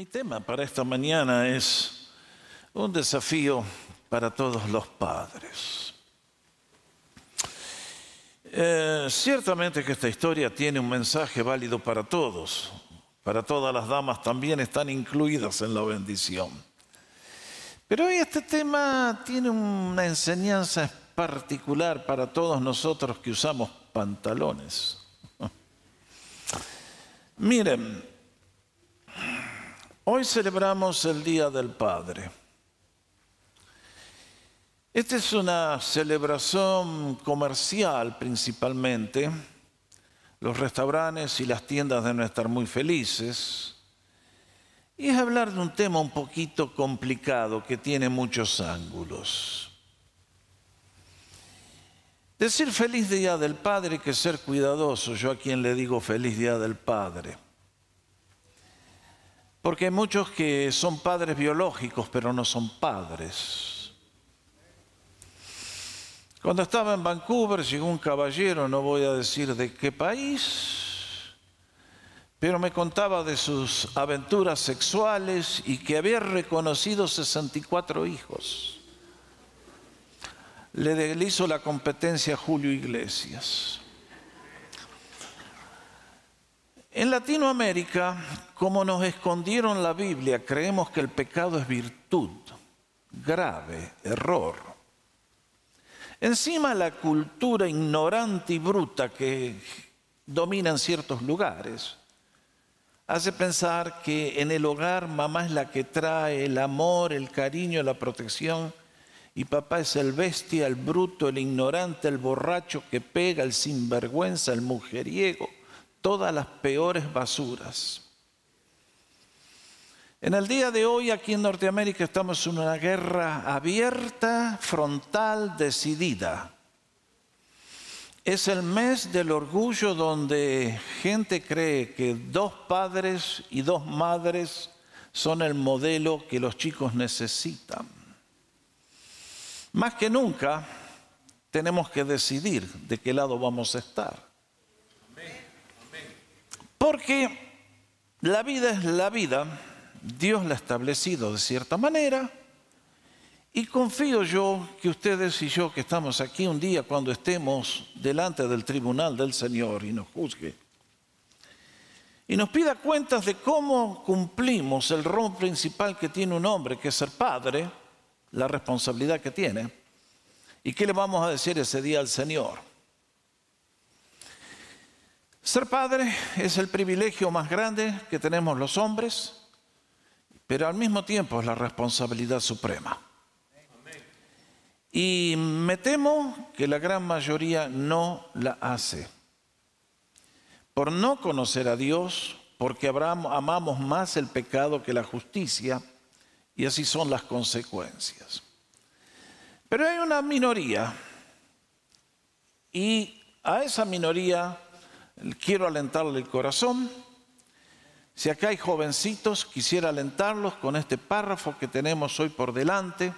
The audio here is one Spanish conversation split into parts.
Mi tema para esta mañana es un desafío para todos los padres. Eh, ciertamente que esta historia tiene un mensaje válido para todos, para todas las damas también están incluidas en la bendición. Pero hoy este tema tiene una enseñanza particular para todos nosotros que usamos pantalones. Miren, hoy celebramos el Día del Padre. Esta es una celebración comercial principalmente. Los restaurantes y las tiendas deben estar muy felices. Y es hablar de un tema un poquito complicado que tiene muchos ángulos. Decir feliz día del Padre que ser cuidadoso. Yo a quien le digo feliz día del Padre. Porque hay muchos que son padres biológicos, pero no son padres. Cuando estaba en Vancouver llegó un caballero, no voy a decir de qué país, pero me contaba de sus aventuras sexuales y que había reconocido 64 hijos. Le, hizo la competencia a Julio Iglesias. En Latinoamérica, como nos escondieron la Biblia, creemos que el pecado es virtud, grave, error. Encima la cultura ignorante y bruta que domina en ciertos lugares hace pensar que en el hogar mamá es la que trae el amor, el cariño, la protección y papá es el bestia, el bruto, el ignorante, el borracho que pega, el sinvergüenza, el mujeriego, todas las peores basuras. En el día de hoy aquí en Norteamérica estamos en una guerra abierta, frontal, decidida. Es el mes del orgullo donde gente cree que dos padres y dos madres son el modelo que los chicos necesitan. Más que nunca tenemos que decidir de qué lado vamos a estar. Porque la vida es la vida Dios la ha establecido de cierta manera y confío yo que ustedes y yo que estamos aquí un día cuando estemos delante del tribunal del Señor y nos juzgue y nos pida cuentas de cómo cumplimos el rol principal que tiene un hombre, que es ser padre, la responsabilidad que tiene, y qué le vamos a decir ese día al Señor. Ser padre es el privilegio más grande que tenemos los hombres pero al mismo tiempo es la responsabilidad suprema. Y me temo que la gran mayoría no la hace. Por no conocer a Dios, porque amamos más el pecado que la justicia, y así son las consecuencias. Pero hay una minoría, y a esa minoría quiero alentarle el corazón si acá hay jovencitos, quisiera alentarlos con este párrafo que tenemos hoy por delante,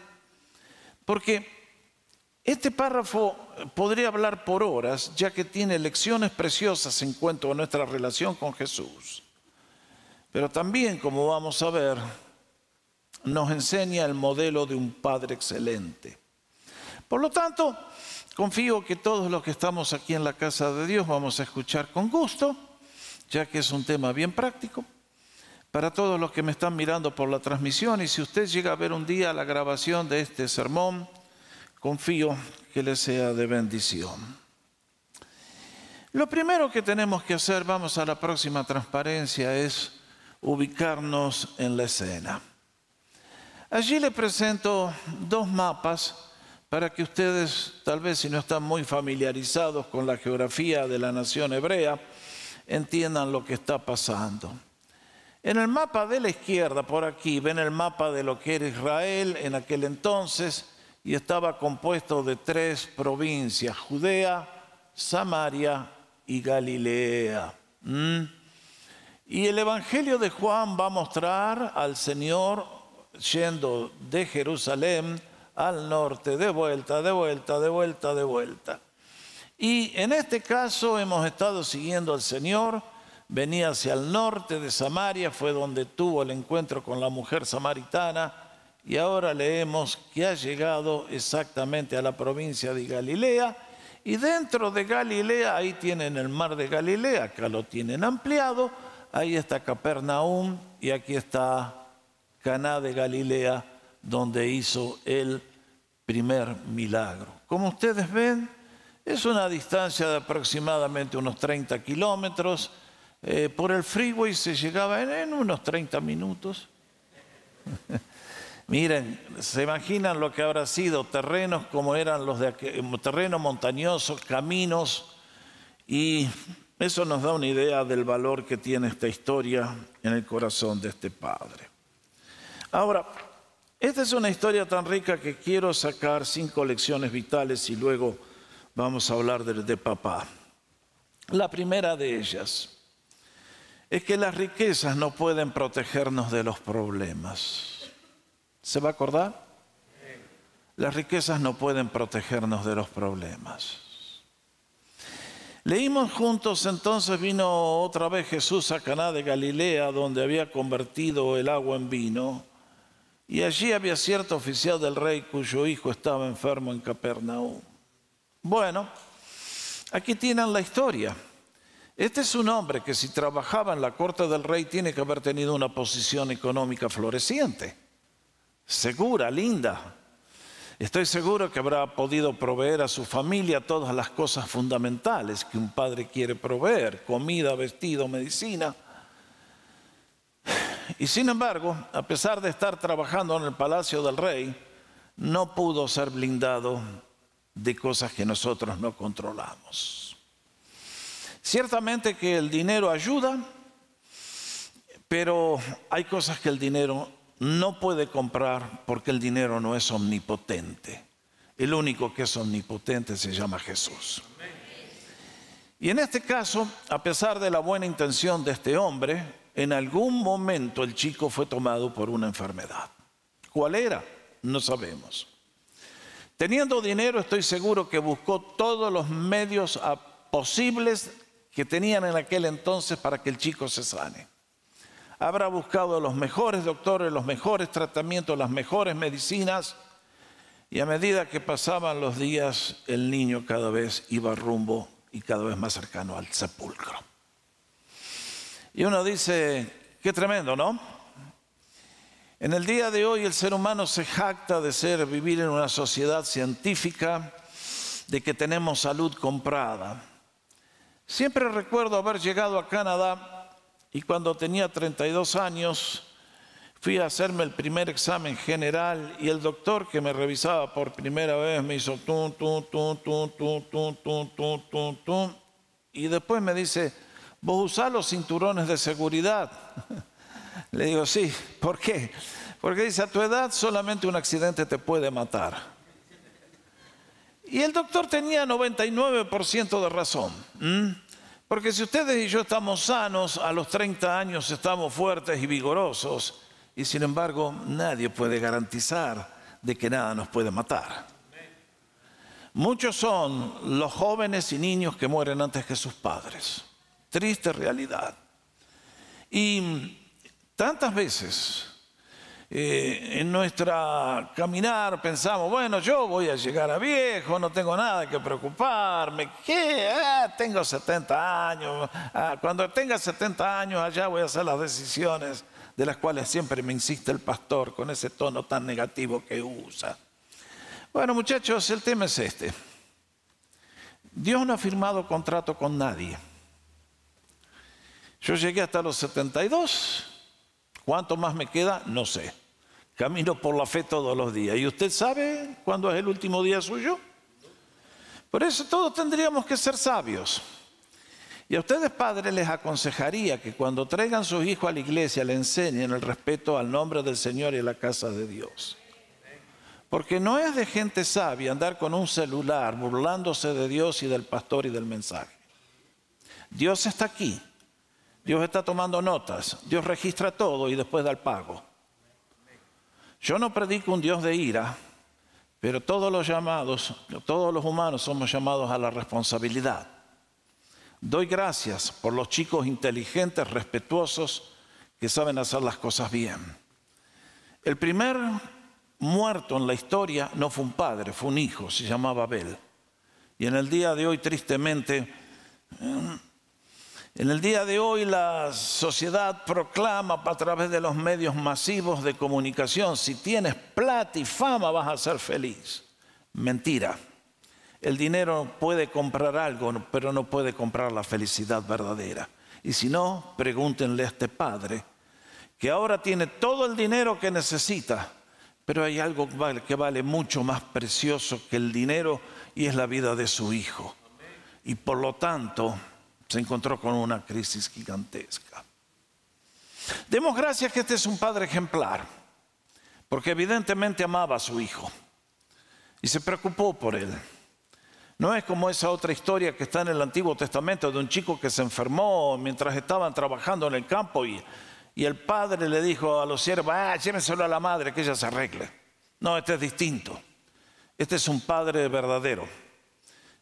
porque este párrafo podría hablar por horas, ya que tiene lecciones preciosas en cuanto a nuestra relación con Jesús. Pero también, como vamos a ver, nos enseña el modelo de un Padre excelente. Por lo tanto, confío que todos los que estamos aquí en la casa de Dios vamos a escuchar con gusto ya que es un tema bien práctico. Para todos los que me están mirando por la transmisión y si usted llega a ver un día la grabación de este sermón, confío que le sea de bendición. Lo primero que tenemos que hacer, vamos a la próxima transparencia, es ubicarnos en la escena. Allí le presento dos mapas para que ustedes, tal vez si no están muy familiarizados con la geografía de la nación hebrea, entiendan lo que está pasando. En el mapa de la izquierda, por aquí, ven el mapa de lo que era Israel en aquel entonces y estaba compuesto de tres provincias, Judea, Samaria y Galilea. ¿Mm? Y el Evangelio de Juan va a mostrar al Señor yendo de Jerusalén al norte, de vuelta, de vuelta, de vuelta, de vuelta. Y en este caso hemos estado siguiendo al Señor venía hacia el norte de Samaria, fue donde tuvo el encuentro con la mujer samaritana y ahora leemos que ha llegado exactamente a la provincia de Galilea y dentro de Galilea, ahí tienen el mar de Galilea, acá lo tienen ampliado, ahí está Capernaum y aquí está Caná de Galilea, donde hizo el primer milagro. Como ustedes ven, es una distancia de aproximadamente unos 30 kilómetros. Eh, por el freeway se llegaba en, unos 30 minutos. Miren, se imaginan lo que habrá sido terrenos como eran los de terreno montañoso, caminos, y eso nos da una idea del valor que tiene esta historia en el corazón de este padre. Ahora, esta es una historia tan rica que quiero sacar cinco lecciones vitales y luego vamos a hablar de, de papá. La primera de ellas es que las riquezas no pueden protegernos de los problemas. ¿Se va a acordar? Las riquezas no pueden protegernos de los problemas. Leímos juntos, entonces vino otra vez Jesús a Caná de Galilea, donde había convertido el agua en vino. Y allí había cierto oficial del rey cuyo hijo estaba enfermo en Capernaum. Bueno, aquí tienen la historia. Este es un hombre que si trabajaba en la corte del rey tiene que haber tenido una posición económica floreciente, segura, linda. Estoy seguro que habrá podido proveer a su familia todas las cosas fundamentales que un padre quiere proveer, comida, vestido, medicina. Y sin embargo, a pesar de estar trabajando en el palacio del rey, no pudo ser blindado de cosas que nosotros no controlamos. Ciertamente que el dinero ayuda, pero hay cosas que el dinero no puede comprar porque el dinero no es omnipotente. El único que es omnipotente se llama Jesús. Y en este caso, a pesar de la buena intención de este hombre, en algún momento el chico fue tomado por una enfermedad. ¿Cuál era? No sabemos. Teniendo dinero, estoy seguro que buscó todos los medios posibles que tenían en aquel entonces para que el chico se sane. Habrá buscado los mejores doctores, los mejores tratamientos, las mejores medicinas, y a medida que pasaban los días, el niño cada vez iba rumbo y cada vez más cercano al sepulcro. Y uno dice, qué tremendo, ¿no? En el día de hoy el ser humano se jacta de ser, vivir en una sociedad científica, de que tenemos salud comprada. Siempre recuerdo haber llegado a Canadá y cuando tenía 32 años fui a hacerme el primer examen general y el doctor que me revisaba por primera vez me hizo tum, tum, tum, tum, tum, tum, tum, tum, tum, tum, y después me dice, ¿Vos usás los cinturones de seguridad? Le digo, sí. ¿Por qué? Porque dice, a tu edad solamente un accidente te puede matar. Y el doctor tenía 99% de razón. Porque si ustedes y yo estamos sanos, a los 30 años estamos fuertes y vigorosos. Y sin embargo, nadie puede garantizar de que nada nos puede matar. Muchos son los jóvenes y niños que mueren antes que sus padres. Triste realidad. Y tantas veces eh, en nuestra caminar pensamos, bueno, yo voy a llegar a viejo, no tengo nada que preocuparme, ¿qué? Ah, tengo 70 años, ah, cuando tenga 70 años allá voy a hacer las decisiones de las cuales siempre me insiste el pastor con ese tono tan negativo que usa. Bueno, muchachos, el tema es este. Dios no ha firmado contrato con nadie. Yo llegué hasta los 72. ¿Cuánto más me queda? No sé. Camino por la fe todos los días. ¿Y usted sabe cuándo es el último día suyo? Por eso todos tendríamos que ser sabios. Y a ustedes padres les aconsejaría que cuando traigan sus hijos a la iglesia le enseñen el respeto al nombre del Señor y a la casa de Dios. Porque no es de gente sabia andar con un celular burlándose de Dios y del pastor y del mensaje. Dios está aquí Dios está tomando notas, Dios registra todo y después da el pago. Yo no predico un Dios de ira, pero todos los llamados, todos los humanos somos llamados a la responsabilidad. Doy gracias por los chicos inteligentes, respetuosos, que saben hacer las cosas bien. El primer muerto en la historia no fue un padre, fue un hijo, se llamaba Abel. Y en el día de hoy, tristemente, en el día de hoy la sociedad proclama a través de los medios masivos de comunicación, si tienes plata y fama vas a ser feliz. Mentira. El dinero puede comprar algo, pero no puede comprar la felicidad verdadera. Y si no, pregúntenle a este padre, que ahora tiene todo el dinero que necesita, pero hay algo que vale mucho más precioso que el dinero y es la vida de su hijo. Y por lo tanto, se encontró con una crisis gigantesca. Demos gracias que este es un padre ejemplar, porque evidentemente amaba a su hijo y se preocupó por él. No es como esa otra historia que está en el Antiguo Testamento de un chico que se enfermó mientras estaban trabajando en el campo y, y el padre le dijo a los siervos, ah, llévenselo a la madre que ella se arregle. No, este es distinto. Este es un padre verdadero.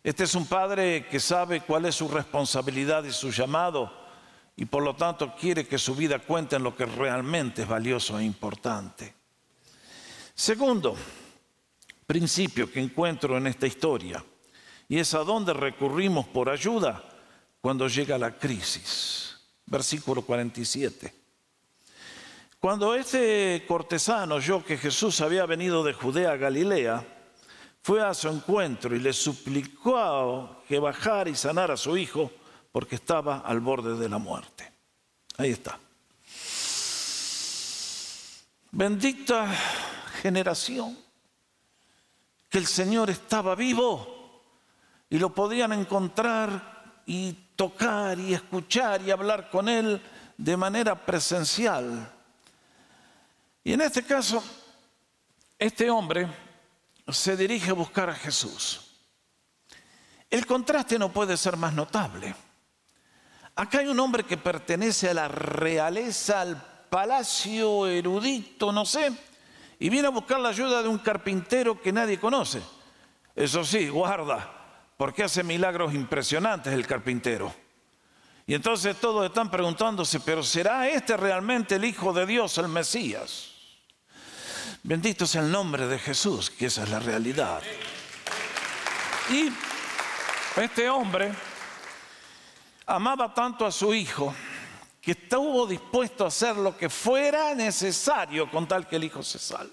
Este es un padre que sabe cuál es su responsabilidad y su llamado y por lo tanto quiere que su vida cuente en lo que realmente es valioso e importante. Segundo principio que encuentro en esta historia y es a dónde recurrimos por ayuda cuando llega la crisis. Versículo 47. Cuando este cortesano oyó que Jesús había venido de Judea a Galilea, fue a su encuentro y le suplicó que bajara y sanara a su hijo porque estaba al borde de la muerte. Ahí está. Bendita generación que el Señor estaba vivo y lo podían encontrar y tocar y escuchar y hablar con Él de manera presencial. Y en este caso, este hombre se dirige a buscar a Jesús. El contraste no puede ser más notable. Acá hay un hombre que pertenece a la realeza, al palacio erudito, no sé, y viene a buscar la ayuda de un carpintero que nadie conoce. Eso sí, guarda, porque hace milagros impresionantes el carpintero. Y entonces todos están preguntándose, pero ¿será este realmente el Hijo de Dios, el Mesías? Bendito sea el nombre de Jesús, que esa es la realidad. Y este hombre amaba tanto a su hijo que estuvo dispuesto a hacer lo que fuera necesario con tal que el hijo se salve.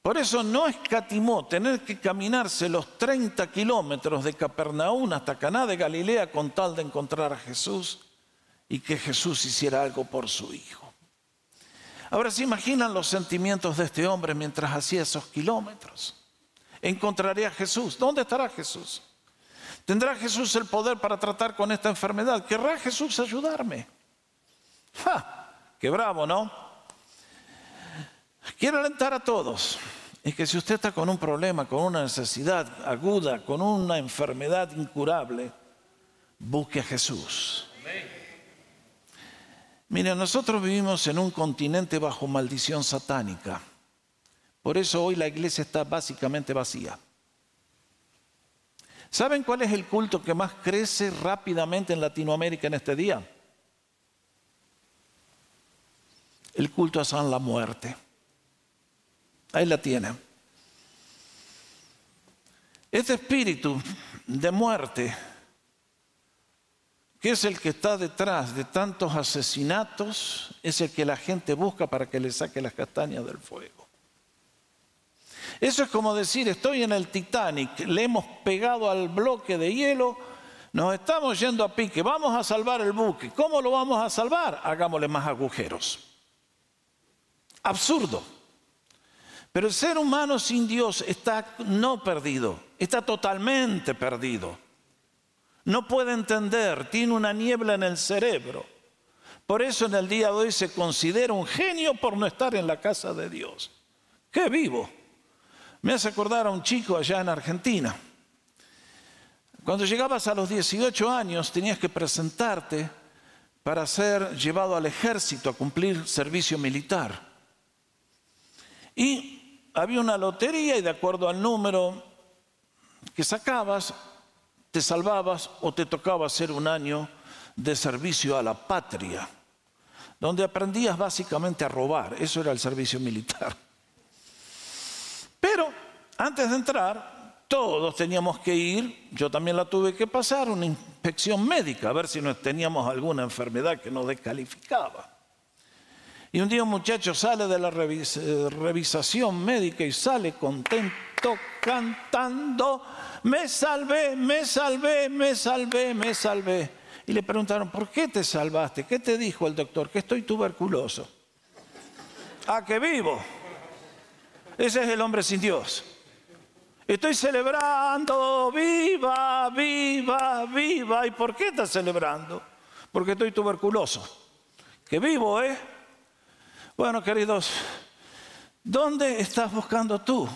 Por eso no escatimó tener que caminarse los 30 kilómetros de Capernaum hasta Caná de Galilea con tal de encontrar a Jesús y que Jesús hiciera algo por su hijo. Ahora se imaginan los sentimientos de este hombre mientras hacía esos kilómetros. Encontraría a Jesús. ¿Dónde estará Jesús? ¿Tendrá Jesús el poder para tratar con esta enfermedad? ¿Querrá Jesús ayudarme? ¡Ja! ¡Qué bravo, ¿no? Quiero alentar a todos. Es que si usted está con un problema, con una necesidad aguda, con una enfermedad incurable, busque a Jesús. Mire, nosotros vivimos en un continente bajo maldición satánica. Por eso hoy la iglesia está básicamente vacía. ¿Saben cuál es el culto que más crece rápidamente en Latinoamérica en este día? El culto a San la Muerte. Ahí la tienen. Este espíritu de muerte que es el que está detrás de tantos asesinatos, es el que la gente busca para que le saque las castañas del fuego. Eso es como decir, estoy en el Titanic, le hemos pegado al bloque de hielo, nos estamos yendo a pique, vamos a salvar el buque. ¿Cómo lo vamos a salvar? Hagámosle más agujeros. Absurdo. Pero el ser humano sin Dios está no perdido, está totalmente perdido no puede entender, tiene una niebla en el cerebro. Por eso en el día de hoy se considera un genio por no estar en la casa de Dios. ¡Qué vivo! Me hace acordar a un chico allá en Argentina. Cuando llegabas a los 18 años tenías que presentarte para ser llevado al ejército a cumplir servicio militar. Y había una lotería y de acuerdo al número que sacabas, te salvabas o te tocaba hacer un año de servicio a la patria, donde aprendías básicamente a robar. Eso era el servicio militar. Pero antes de entrar, todos teníamos que ir, yo también la tuve que pasar, una inspección médica, a ver si no teníamos alguna enfermedad que nos descalificaba. Y un día un muchacho sale de la revisación médica y sale contento cantando, me salvé, me salvé, me salvé, me salvé. Y le preguntaron, ¿por qué te salvaste? ¿Qué te dijo el doctor? Que estoy tuberculoso. Ah, que vivo. Ese es el hombre sin Dios. Estoy celebrando, viva, viva, viva. ¿Y por qué estás celebrando? Porque estoy tuberculoso. Que vivo, ¿eh? Bueno, queridos, ¿dónde estás buscando tú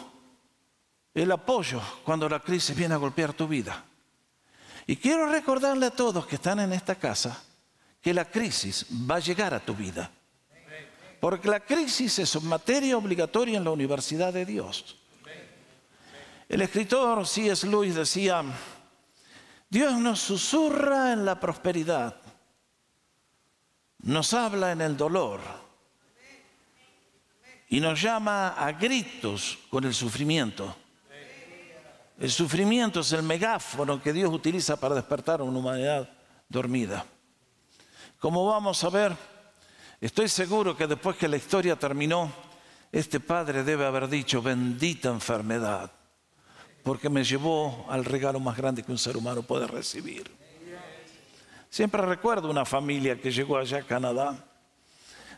el apoyo cuando la crisis viene a golpear tu vida? Y quiero recordarle a todos que están en esta casa que la crisis va a llegar a tu vida. Porque la crisis es materia obligatoria en la Universidad de Dios. El escritor C.S. Lewis decía, Dios nos susurra en la prosperidad, nos habla en el dolor y nos llama a gritos con el sufrimiento. El sufrimiento es el megáfono que Dios utiliza para despertar a una humanidad dormida. Como vamos a ver, estoy seguro que después que la historia terminó, este padre debe haber dicho, bendita enfermedad, porque me llevó al regalo más grande que un ser humano puede recibir. Siempre recuerdo una familia que llegó allá a Canadá,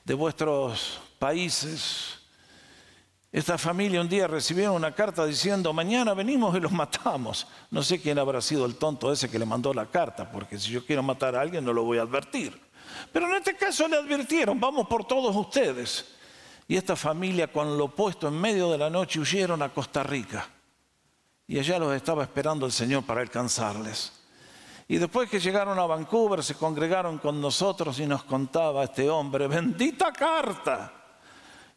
de vuestros países, esta familia un día recibieron una carta diciendo, mañana venimos y los matamos. No sé quién habrá sido el tonto ese que le mandó la carta, porque si yo quiero matar a alguien no lo voy a advertir. Pero en este caso le advirtieron, vamos por todos ustedes. Y esta familia con lo puesto en medio de la noche huyeron a Costa Rica. Y allá los estaba esperando el Señor para alcanzarles. Y después que llegaron a Vancouver se congregaron con nosotros y nos contaba este hombre, bendita carta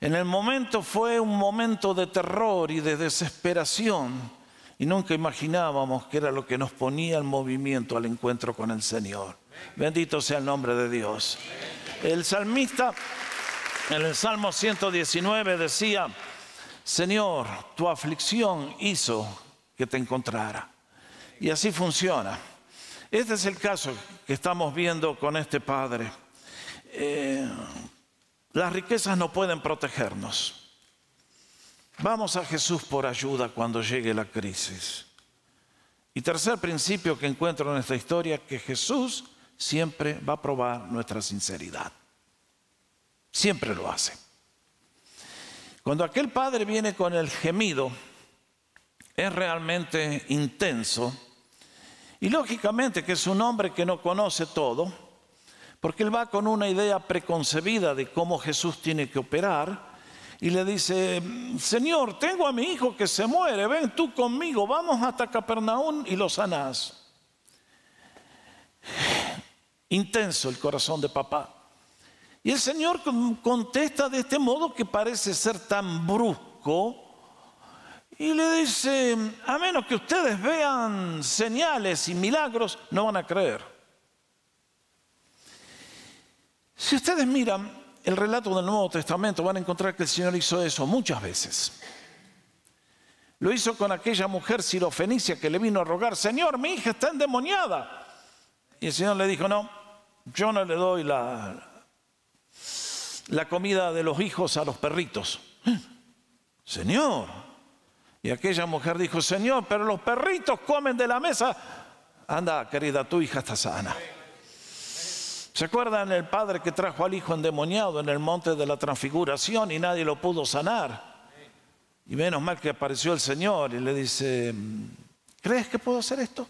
en el momento fue un momento de terror y de desesperación y nunca imaginábamos que era lo que nos ponía en movimiento al encuentro con el Señor. Bendito sea el nombre de Dios. El salmista en el Salmo 119 decía, Señor, tu aflicción hizo que te encontrara. Y así funciona. Este es el caso que estamos viendo con este Padre. Eh, las riquezas no pueden protegernos. Vamos a Jesús por ayuda cuando llegue la crisis. Y tercer principio que encuentro en esta historia, que Jesús siempre va a probar nuestra sinceridad. Siempre lo hace. Cuando aquel padre viene con el gemido, es realmente intenso. Y lógicamente que es un hombre que no conoce todo, porque él va con una idea preconcebida de cómo Jesús tiene que operar y le dice, Señor, tengo a mi hijo que se muere, ven tú conmigo, vamos hasta Capernaum y lo sanás. Intenso el corazón de papá. Y el Señor contesta de este modo que parece ser tan brusco y le dice, a menos que ustedes vean señales y milagros, no van a creer. Si ustedes miran el relato del Nuevo Testamento, van a encontrar que el Señor hizo eso muchas veces. Lo hizo con aquella mujer sirofenicia que le vino a rogar, Señor, mi hija está endemoniada. Y el Señor le dijo, no, yo no le doy la, la comida de los hijos a los perritos. Señor. Y aquella mujer dijo, Señor, pero los perritos comen de la mesa. Anda, querida, tu hija está sana. ¿Se acuerdan el padre que trajo al hijo endemoniado en el monte de la transfiguración y nadie lo pudo sanar? Y menos mal que apareció el Señor y le dice, ¿crees que puedo hacer esto?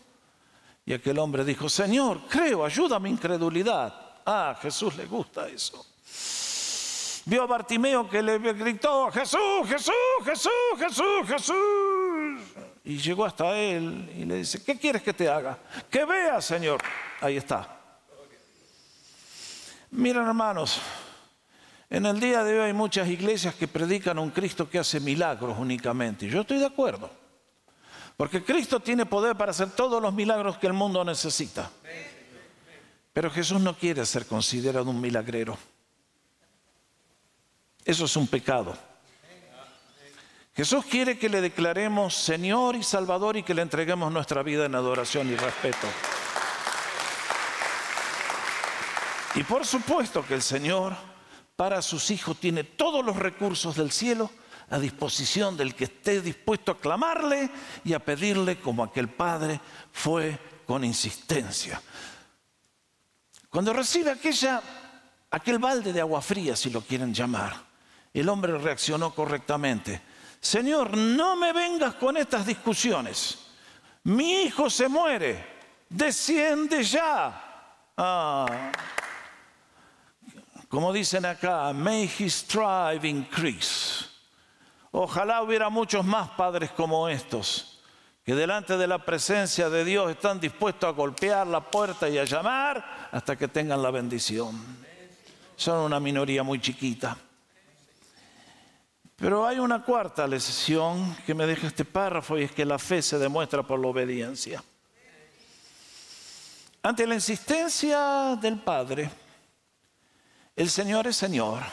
Y aquel hombre dijo, Señor, creo, ayuda a mi incredulidad. Ah, Jesús le gusta eso. Vio a Bartimeo que le gritó, Jesús, Jesús, Jesús, Jesús, Jesús. Y llegó hasta él y le dice, ¿qué quieres que te haga? Que vea, Señor. Ahí está. Miren hermanos, en el día de hoy hay muchas iglesias que predican un Cristo que hace milagros únicamente. Yo estoy de acuerdo. Porque Cristo tiene poder para hacer todos los milagros que el mundo necesita. Pero Jesús no quiere ser considerado un milagrero. Eso es un pecado. Jesús quiere que le declaremos Señor y Salvador y que le entreguemos nuestra vida en adoración y respeto. Y por supuesto que el Señor para sus hijos tiene todos los recursos del cielo a disposición del que esté dispuesto a clamarle y a pedirle como aquel padre fue con insistencia. Cuando recibe aquella, aquel balde de agua fría, si lo quieren llamar, el hombre reaccionó correctamente. Señor, no me vengas con estas discusiones. Mi hijo se muere. Desciende ya. Ah. Como dicen acá, may his strive increase. Ojalá hubiera muchos más padres como estos, que delante de la presencia de Dios están dispuestos a golpear la puerta y a llamar hasta que tengan la bendición. Son una minoría muy chiquita. Pero hay una cuarta lección que me deja este párrafo y es que la fe se demuestra por la obediencia. Ante la insistencia del Padre, el Señor es Señor.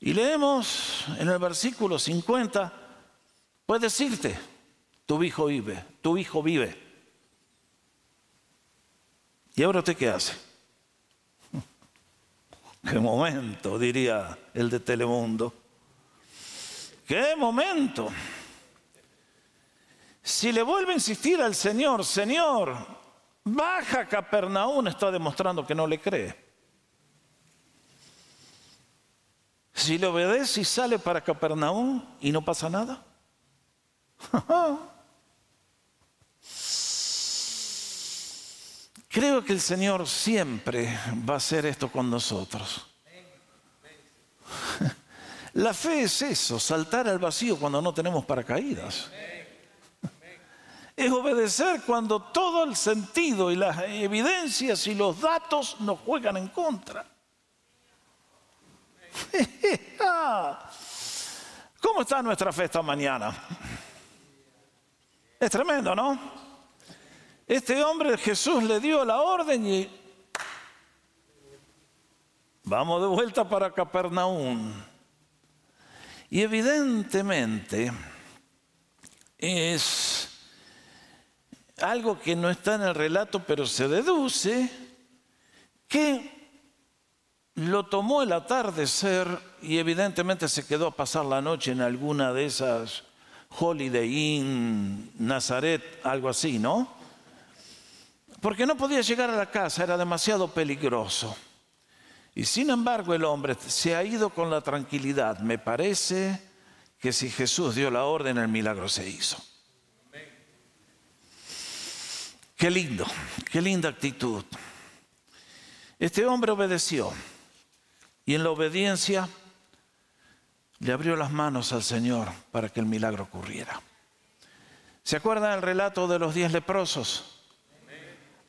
Y leemos en el versículo 50, puede decirte, tu hijo vive, tu hijo vive. ¿Y ahora usted qué hace? Qué momento, diría el de Telemundo. Qué momento. Si le vuelve a insistir al Señor, Señor, baja Capernaum, está demostrando que no le cree. Si le obedece y sale para Capernaum y no pasa nada. Creo que el Señor siempre va a hacer esto con nosotros. La fe es eso, saltar al vacío cuando no tenemos paracaídas. Es obedecer cuando todo el sentido y las evidencias y los datos nos juegan en contra. ¿Cómo está nuestra fe esta mañana? Es tremendo, ¿no? Este hombre Jesús le dio la orden y vamos de vuelta para Capernaum. Y evidentemente es algo que no está en el relato, pero se deduce que lo tomó el atardecer y evidentemente se quedó a pasar la noche en alguna de esas Holiday Inn, Nazaret, algo así, ¿no? Porque no podía llegar a la casa, era demasiado peligroso. Y sin embargo el hombre se ha ido con la tranquilidad. Me parece que si Jesús dio la orden, el milagro se hizo. Qué lindo, qué linda actitud. Este hombre obedeció. Y en la obediencia le abrió las manos al Señor para que el milagro ocurriera. ¿Se acuerdan el relato de los diez leprosos?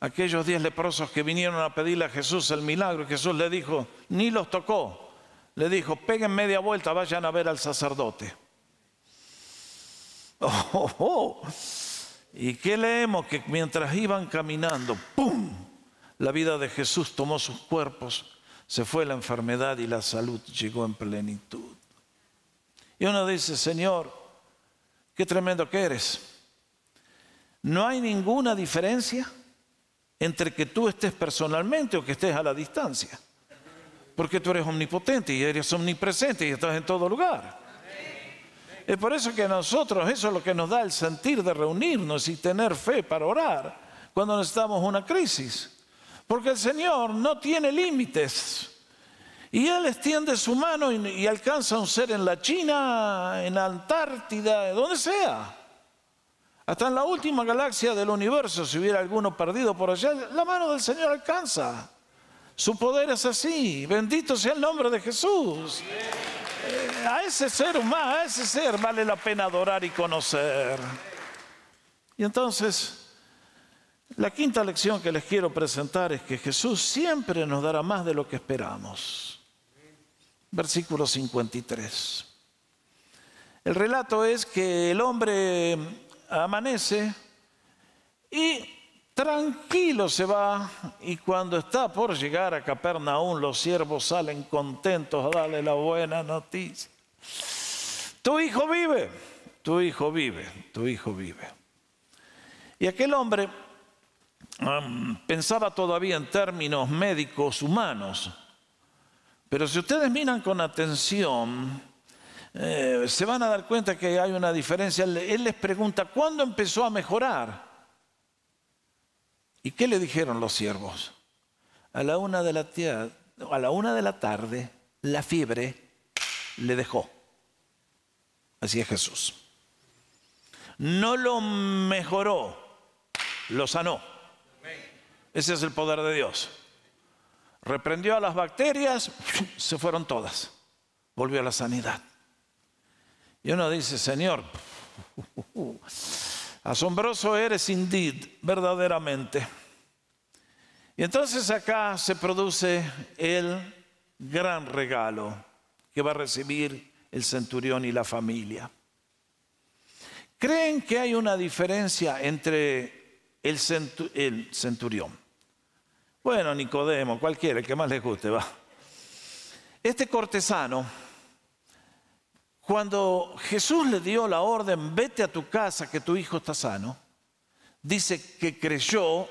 Aquellos diez leprosos que vinieron a pedirle a Jesús el milagro Jesús le dijo, ni los tocó. Le dijo, peguen media vuelta, vayan a ver al sacerdote. Oh, oh, oh. ¿Y qué leemos? Que mientras iban caminando, ¡pum! La vida de Jesús tomó sus cuerpos se fue la enfermedad y la salud llegó en plenitud. Y uno dice, Señor, qué tremendo que eres. No hay ninguna diferencia entre que tú estés personalmente o que estés a la distancia. Porque tú eres omnipotente y eres omnipresente y estás en todo lugar. Es por eso que nosotros eso es lo que nos da el sentir de reunirnos y tener fe para orar cuando necesitamos una crisis. Porque el Señor no tiene límites. Y Él extiende su mano y, alcanza a un ser en la China, en la Antártida, donde sea. Hasta en la última galaxia del universo, si hubiera alguno perdido por allá, la mano del Señor alcanza. Su poder es así. Bendito sea el nombre de Jesús. A ese ser humano, a ese ser vale la pena adorar y conocer. Y entonces, la quinta lección que les quiero presentar es que Jesús siempre nos dará más de lo que esperamos. Versículo 53. El relato es que el hombre amanece y tranquilo se va y cuando está por llegar a Capernaum los siervos salen contentos a darle la buena noticia. Tu hijo vive, tu hijo vive, tu hijo vive. Y aquel hombre pensaba todavía en términos médicos humanos, pero si ustedes miran con atención, eh, se van a dar cuenta que hay una diferencia. Él les pregunta, ¿cuándo empezó a mejorar? ¿Y qué le dijeron los siervos? A la una de la, a la, una de la tarde, la fiebre le dejó. Así es Jesús. No lo mejoró, lo sanó. Ese es el poder de Dios. Reprendió a las bacterias, se fueron todas. Volvió a la sanidad. Y uno dice, Señor, asombroso eres indeed, verdaderamente. Y entonces acá se produce el gran regalo que va a recibir el centurión y la familia. ¿Creen que hay una diferencia entre el, centurión? Bueno, Nicodemo, cualquiera, el que más le guste, va. Este cortesano cuando Jesús le dio la orden, vete a tu casa que tu hijo está sano, dice que creyó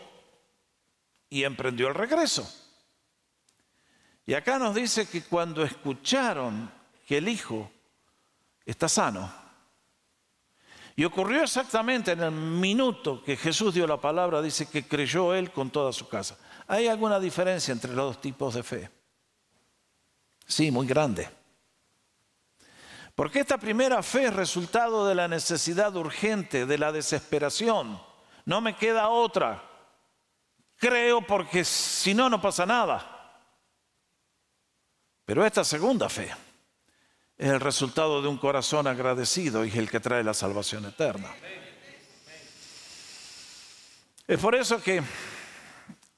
y emprendió el regreso. Y acá nos dice que cuando escucharon que el hijo está sano, y ocurrió exactamente en el minuto que Jesús dio la palabra, dice que creyó él con toda su casa. ¿Hay alguna diferencia entre los dos tipos de fe? Sí, muy grande. Porque esta primera fe es resultado de la necesidad urgente, de la desesperación. No me queda otra. Creo porque si no, no pasa nada. Pero esta segunda fe es el resultado de un corazón agradecido y es el que trae la salvación eterna. Es por eso que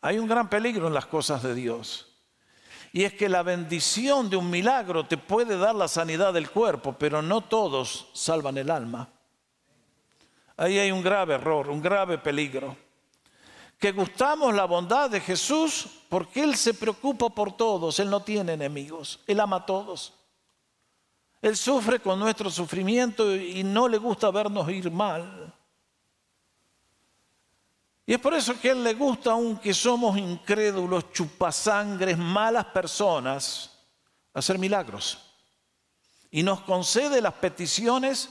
hay un gran peligro en las cosas de Dios. Y es que la bendición de un milagro te puede dar la sanidad del cuerpo, pero no todos salvan el alma. Ahí hay un grave error, un grave peligro. Que gustamos la bondad de Jesús porque Él se preocupa por todos, Él no tiene enemigos, Él ama a todos. Él sufre con nuestro sufrimiento y no le gusta vernos ir mal. Y es por eso que a Él le gusta, aunque somos incrédulos, chupasangres, malas personas, hacer milagros. Y nos concede las peticiones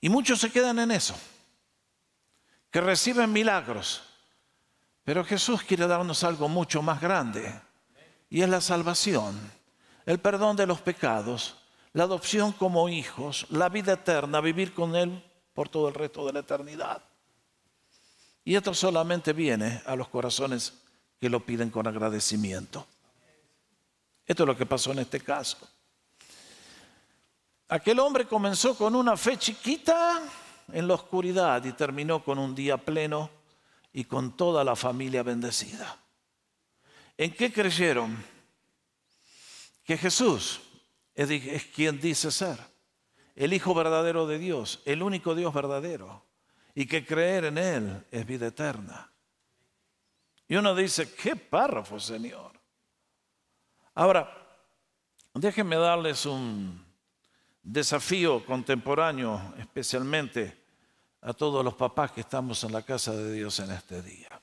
y muchos se quedan en eso, que reciben milagros. Pero Jesús quiere darnos algo mucho más grande y es la salvación, el perdón de los pecados, la adopción como hijos, la vida eterna, vivir con Él por todo el resto de la eternidad. Y esto solamente viene a los corazones que lo piden con agradecimiento. Esto es lo que pasó en este caso. Aquel hombre comenzó con una fe chiquita en la oscuridad y terminó con un día pleno y con toda la familia bendecida. ¿En qué creyeron? Que Jesús es quien dice ser, el Hijo verdadero de Dios, el único Dios verdadero y que creer en Él es vida eterna. Y uno dice, qué párrafo, Señor. Ahora, déjenme darles un desafío contemporáneo, especialmente a todos los papás que estamos en la casa de Dios en este día.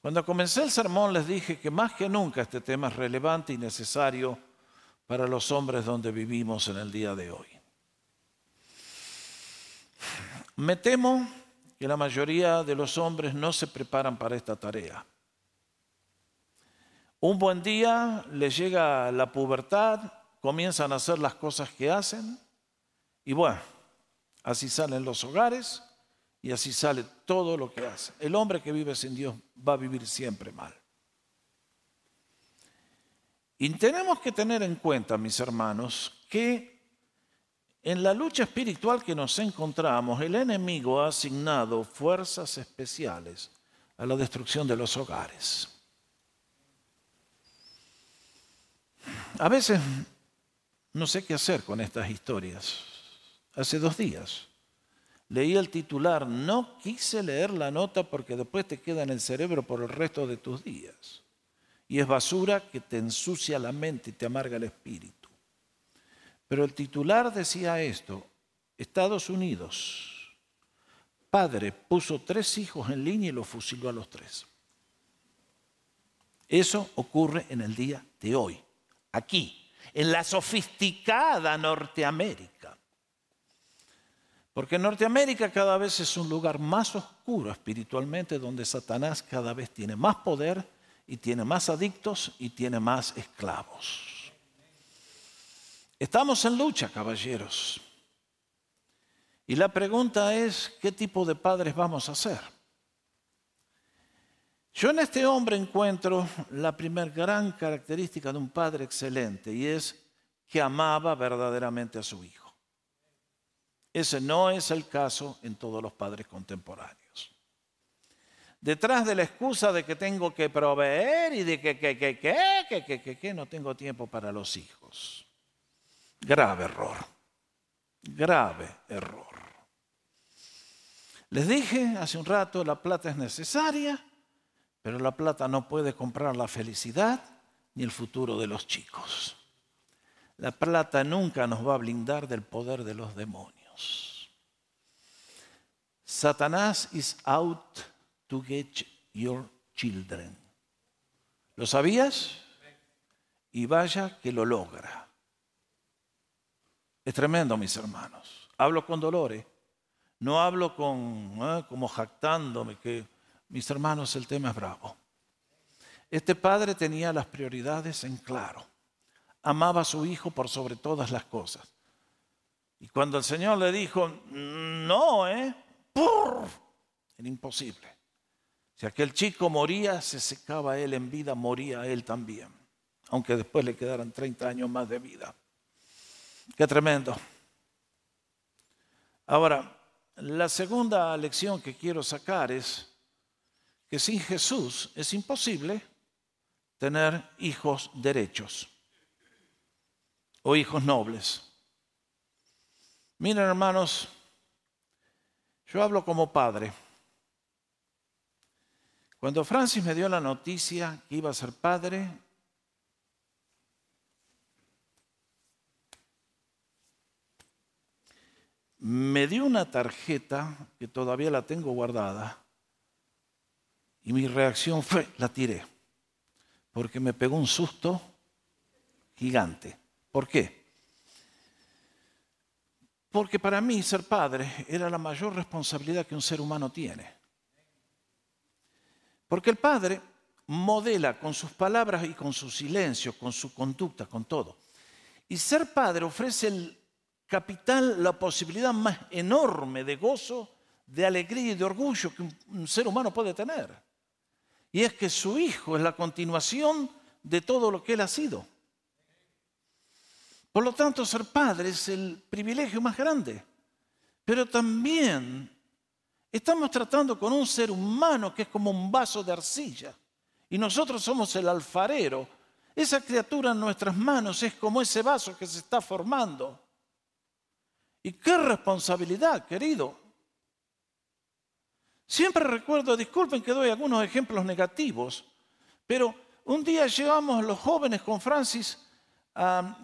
Cuando comencé el sermón les dije que más que nunca este tema es relevante y necesario para los hombres donde vivimos en el día de hoy. Me temo que la mayoría de los hombres no se preparan para esta tarea. Un buen día les llega la pubertad, comienzan a hacer las cosas que hacen y bueno, así salen los hogares y así sale todo lo que hace. El hombre que vive sin Dios va a vivir siempre mal. Y tenemos que tener en cuenta, mis hermanos, que en la lucha espiritual que nos encontramos, el enemigo ha asignado fuerzas especiales a la destrucción de los hogares. A veces no sé qué hacer con estas historias. Hace dos días Leí el titular, no quise leer la nota porque después te queda en el cerebro por el resto de tus días. Y es basura que te ensucia la mente y te amarga el espíritu. Pero el titular decía esto, Estados Unidos, padre puso tres hijos en línea y los fusiló a los tres. Eso ocurre en el día de hoy, aquí, en la sofisticada Norteamérica. Porque Norteamérica cada vez es un lugar más oscuro espiritualmente, donde Satanás cada vez tiene más poder y tiene más adictos y tiene más esclavos. Estamos en lucha, caballeros. Y la pregunta es, ¿qué tipo de padres vamos a ser? Yo en este hombre encuentro la primera gran característica de un padre excelente y es que amaba verdaderamente a su hijo. Ese no es el caso en todos los padres contemporáneos. Detrás de la excusa de que tengo que proveer y de que, que, que, que, que, que, que no tengo tiempo para los hijos. Grave error. Grave error. Les dije hace un rato, la plata es necesaria, pero la plata no puede comprar la felicidad ni el futuro de los chicos. La plata nunca nos va a blindar del poder de los demonios. Satanás is out to get your children. ¿Lo sabías? Y vaya que lo logra. Es tremendo, mis hermanos. Hablo con dolores. No hablo con, ¿eh? como jactándome, que mis hermanos, el tema es bravo. Este padre tenía las prioridades en claro. Amaba a su hijo por sobre todas las cosas. Y cuando el Señor le dijo, no, ¿eh? ¡Pur! Era imposible. Si aquel chico moría, se secaba él en vida, moría él también. Aunque después le quedaran 30 años más de vida. Qué tremendo. Ahora, la segunda lección que quiero sacar es que sin Jesús es imposible tener hijos derechos o hijos nobles. Miren hermanos, yo hablo como padre. Cuando Francis me dio la noticia que iba a ser padre, me dio una tarjeta que todavía la tengo guardada y mi reacción fue, la tiré, porque me pegó un susto gigante. ¿Por qué? Porque para mí ser padre era la mayor responsabilidad que un ser humano tiene. Porque el padre modela con sus palabras y con su silencio, con su conducta, con todo. Y ser padre ofrece el capital, la posibilidad más enorme de gozo, de alegría y de orgullo que un, ser humano puede tener. Y es que su hijo es la continuación de todo lo que él ha sido. Por lo tanto, ser padre es el privilegio más grande. Pero también estamos tratando con un ser humano que es como un vaso de arcilla. Y nosotros somos el alfarero. Esa criatura en nuestras manos es como ese vaso que se está formando. Y qué responsabilidad, querido. Siempre recuerdo, disculpen que doy algunos ejemplos negativos, pero un día llevamos los jóvenes con Francis,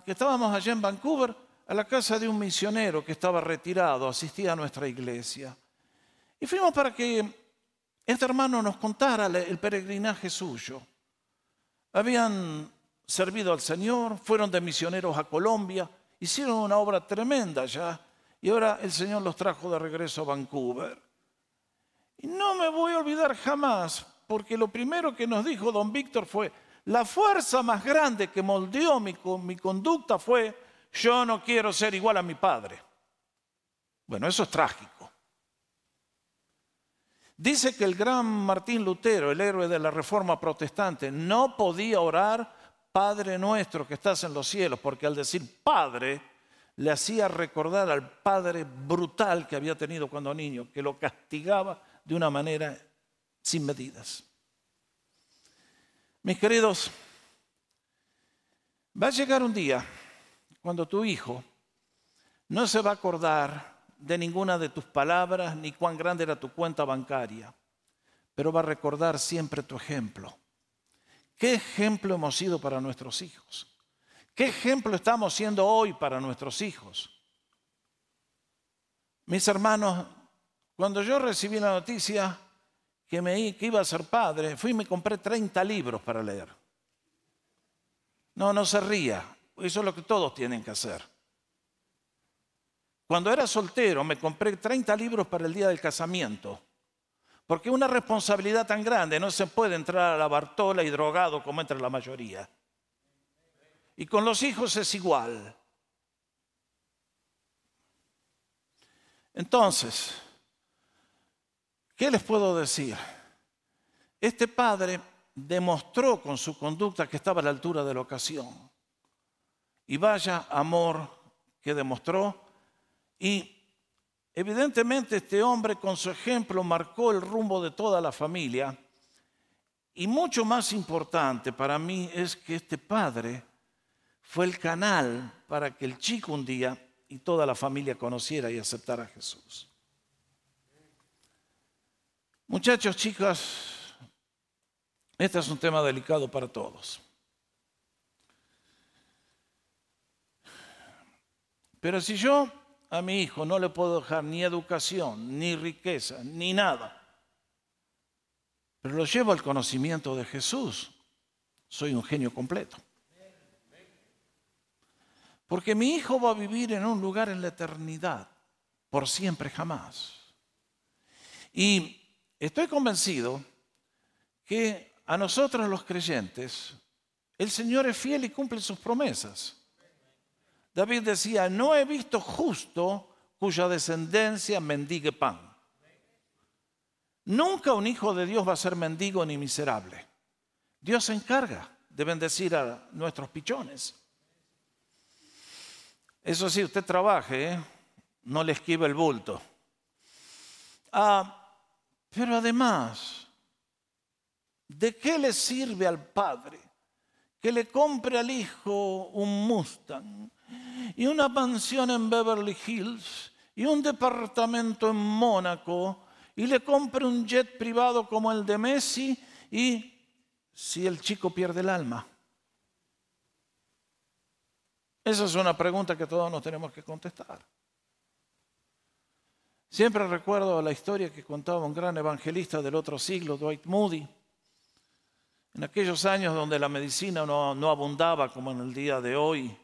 que estábamos allá en Vancouver, a la casa de un misionero que estaba retirado, asistía a nuestra iglesia. Y fuimos para que este hermano nos contara el peregrinaje suyo. Habían servido al Señor, fueron de misioneros a Colombia, hicieron una obra tremenda allá y ahora el Señor los trajo de regreso a Vancouver. Y no me voy a olvidar jamás, porque lo primero que nos dijo don Víctor fue, la fuerza más grande que moldeó mi, conducta fue, yo no quiero ser igual a mi padre. Bueno, eso es trágico. Dice que el gran Martín Lutero, el héroe de la Reforma Protestante, no podía orar Padre nuestro que estás en los cielos, porque al decir Padre, le hacía recordar al padre brutal que había tenido cuando niño, que lo castigaba de una manera sin medidas. Mis queridos, va a llegar un día cuando tu hijo no se va a acordar de ninguna de tus palabras ni cuán grande era tu cuenta bancaria, pero va a recordar siempre tu ejemplo. ¿Qué ejemplo hemos sido para nuestros hijos? ¿Qué ejemplo estamos siendo hoy para nuestros hijos? Mis hermanos, cuando yo recibí la noticia que, iba a ser padre, fui y me compré 30 libros para leer. No, no se ría. Eso es lo que todos tienen que hacer. Cuando era soltero me compré 30 libros para el día del casamiento. Porque una responsabilidad tan grande no se puede entrar a la Bartola y drogado como entra la mayoría. Y con los hijos es igual. Entonces, ¿qué les puedo decir? Este padre demostró con su conducta que estaba a la altura de la ocasión. Y vaya amor que demostró. Y evidentemente este hombre con su ejemplo marcó el rumbo de toda la familia. Y mucho más importante para mí es que este padre fue el canal para que el chico un día y toda la familia conociera y aceptara a Jesús. Muchachos, chicas, este es un tema delicado para todos. Pero si yo a mi hijo no le puedo dejar ni educación, ni riqueza, ni nada, pero lo llevo al conocimiento de Jesús, soy un genio completo. Porque mi hijo va a vivir en un lugar en la eternidad, por siempre jamás. Y estoy convencido que a nosotros los creyentes, el Señor es fiel y cumple sus promesas. David decía, no he visto justo cuya descendencia mendigue pan. Nunca un hijo de Dios va a ser mendigo ni miserable. Dios se encarga de bendecir a nuestros pichones. Eso sí, usted trabaje, ¿eh? no le esquiva el bulto. Ah, pero además, ¿de qué le sirve al padre que le compre al hijo un Mustang y una mansión en Beverly Hills y un departamento en Mónaco y le compre un jet privado como el de Messi y si el chico pierde el alma. Esa es una pregunta que todos nos tenemos que contestar. Siempre recuerdo la historia que contaba un gran evangelista del otro siglo, Dwight Moody, en aquellos años donde la medicina no, no abundaba como en el día de hoy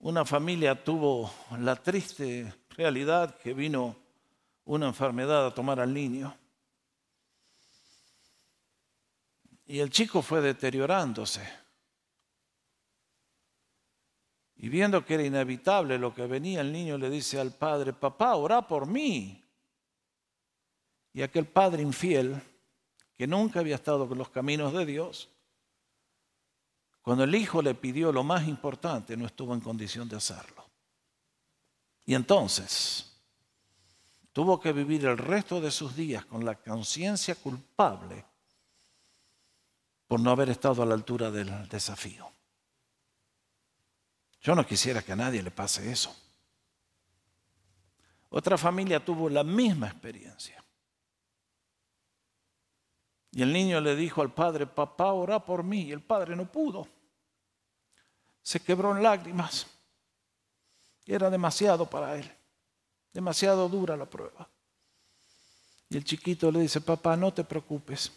una familia tuvo la triste realidad que vino una enfermedad a tomar al niño. Y el chico fue deteriorándose. Y viendo que era inevitable lo que venía, el niño le dice al padre, papá, ora por mí. Y aquel padre infiel, que nunca había estado con los caminos de Dios, cuando el hijo le pidió lo más importante, no estuvo en condición de hacerlo. Y entonces tuvo que vivir el resto de sus días con la conciencia culpable por no haber estado a la altura del desafío. Yo no quisiera que a nadie le pase eso. Otra familia tuvo la misma experiencia. Y el niño le dijo al padre, papá, ora por mí. Y el padre no pudo. Se quebró en lágrimas. Era demasiado para él. Demasiado dura la prueba. Y el chiquito le dice, papá, no te preocupes.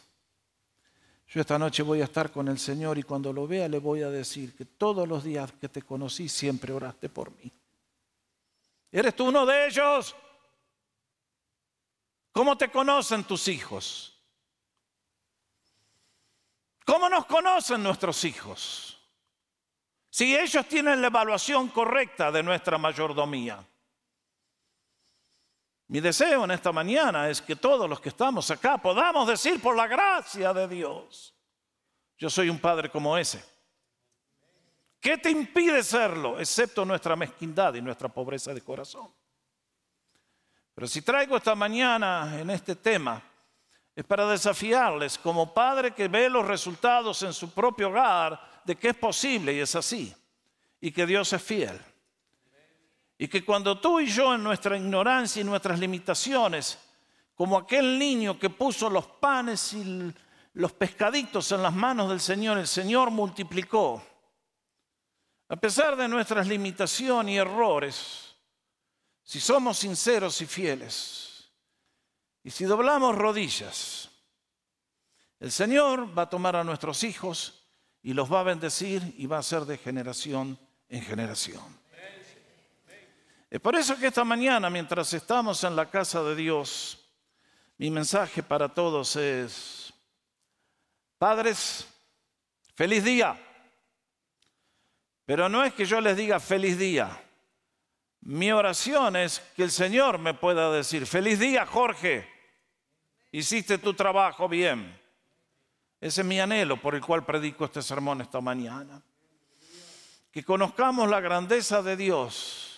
Yo esta noche voy a estar con el Señor y cuando lo vea le voy a decir que todos los días que te conocí siempre oraste por mí. ¿Eres tú uno de ellos? ¿Cómo te conocen tus hijos? ¿Cómo nos conocen nuestros hijos? Si ellos tienen la evaluación correcta de nuestra mayordomía. Mi deseo en esta mañana es que todos los que estamos acá podamos decir por la gracia de Dios, yo soy un padre como ese. ¿Qué te impide serlo? Excepto nuestra mezquindad y nuestra pobreza de corazón. Pero si traigo esta mañana en este tema es para desafiarles como padre que ve los resultados en su propio hogar de que es posible y es así, y que Dios es fiel. Y que cuando tú y yo en nuestra ignorancia y nuestras limitaciones, como aquel niño que puso los panes y los pescaditos en las manos del Señor, el Señor multiplicó. A pesar de nuestras limitaciones y errores, si somos sinceros y fieles, y si doblamos rodillas, el Señor va a tomar a nuestros hijos y los va a bendecir y va a ser de generación en generación. Es por eso que esta mañana, mientras estamos en la casa de Dios, mi mensaje para todos es, padres, feliz día. Pero no es que yo les diga feliz día. Mi oración es que el Señor me pueda decir, feliz día Jorge, hiciste tu trabajo bien. Ese es mi anhelo por el cual predico este sermón esta mañana. Que conozcamos la grandeza de Dios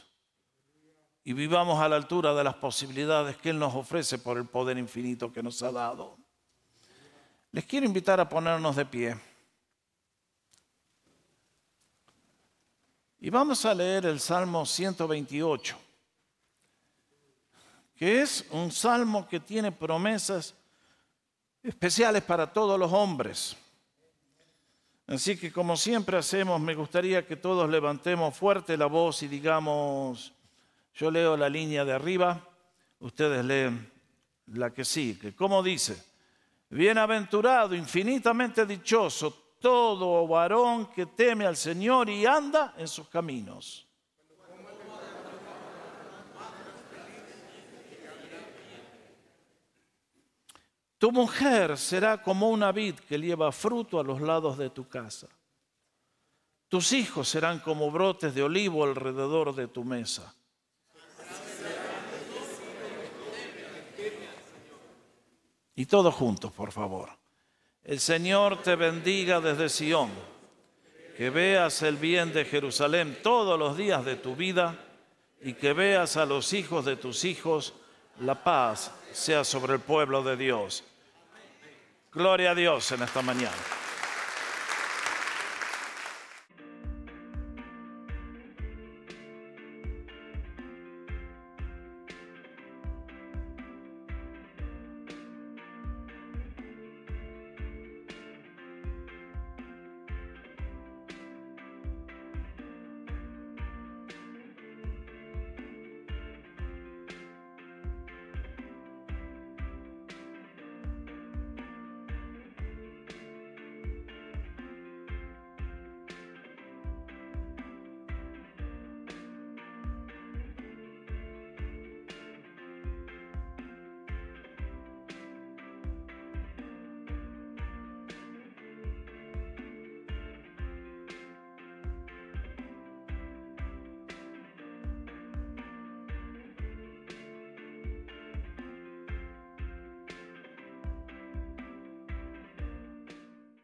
y vivamos a la altura de las posibilidades que Él nos ofrece por el poder infinito que nos ha dado. Les quiero invitar a ponernos de pie. Y vamos a leer el Salmo 128, que es un salmo que tiene promesas especiales para todos los hombres. Así que como siempre hacemos, me gustaría que todos levantemos fuerte la voz y digamos, yo leo la línea de arriba, ustedes leen la que sigue. ¿Cómo dice? Bienaventurado, infinitamente dichoso todo varón que teme al Señor y anda en sus caminos. Tu mujer será como una vid que lleva fruto a los lados de tu casa. Tus hijos serán como brotes de olivo alrededor de tu mesa. Y todos juntos, por favor. El Señor te bendiga desde Sión. Que veas el bien de Jerusalén todos los días de tu vida y que veas a los hijos de tus hijos la paz sea sobre el pueblo de Dios. Gloria a Dios en esta mañana.